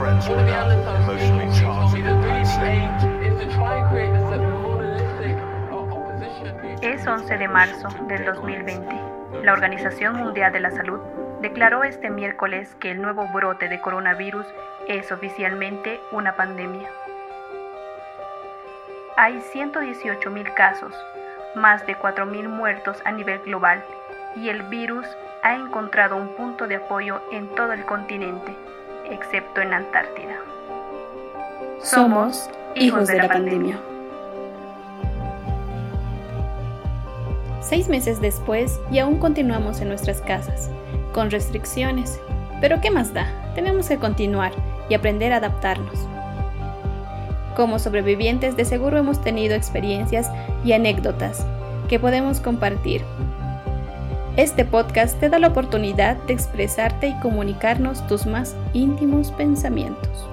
friends emotionally charged Es 11 de marzo del 2020. La Organización Mundial de la Salud declaró este miércoles que el nuevo brote de coronavirus es oficialmente una pandemia. Hay 118.000 casos, más de 4.000 muertos a nivel global y el virus ha encontrado un punto de apoyo en todo el continente, excepto en Antártida. Somos hijos de la pandemia. Seis meses después y aún continuamos en nuestras casas, con restricciones. Pero ¿qué más da? Tenemos que continuar y aprender a adaptarnos. Como sobrevivientes de seguro hemos tenido experiencias y anécdotas que podemos compartir. Este podcast te da la oportunidad de expresarte y comunicarnos tus más íntimos pensamientos.